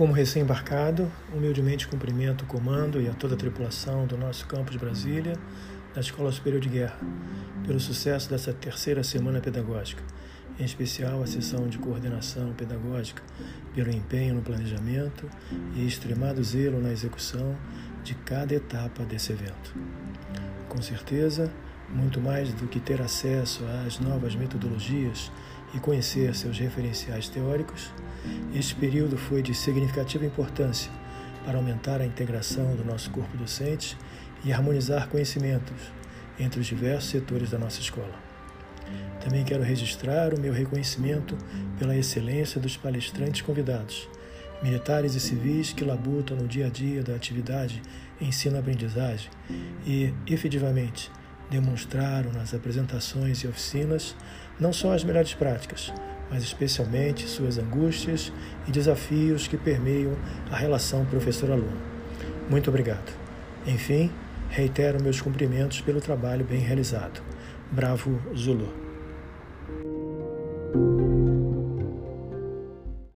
Como recém-embarcado, humildemente cumprimento o comando e a toda a tripulação do nosso campus Brasília, da Escola Superior de Guerra, pelo sucesso dessa terceira semana pedagógica, em especial a sessão de coordenação pedagógica, pelo empenho no planejamento e extremado zelo na execução de cada etapa desse evento. Com certeza, muito mais do que ter acesso às novas metodologias e conhecer seus referenciais teóricos, este período foi de significativa importância para aumentar a integração do nosso corpo docente e harmonizar conhecimentos entre os diversos setores da nossa escola. Também quero registrar o meu reconhecimento pela excelência dos palestrantes convidados, militares e civis que labutam no dia a dia da atividade ensino-aprendizagem e, efetivamente, demonstraram nas apresentações e oficinas não só as melhores práticas, mas especialmente suas angústias e desafios que permeiam a relação professor-aluno. Muito obrigado. Enfim, reitero meus cumprimentos pelo trabalho bem realizado. Bravo Zulu.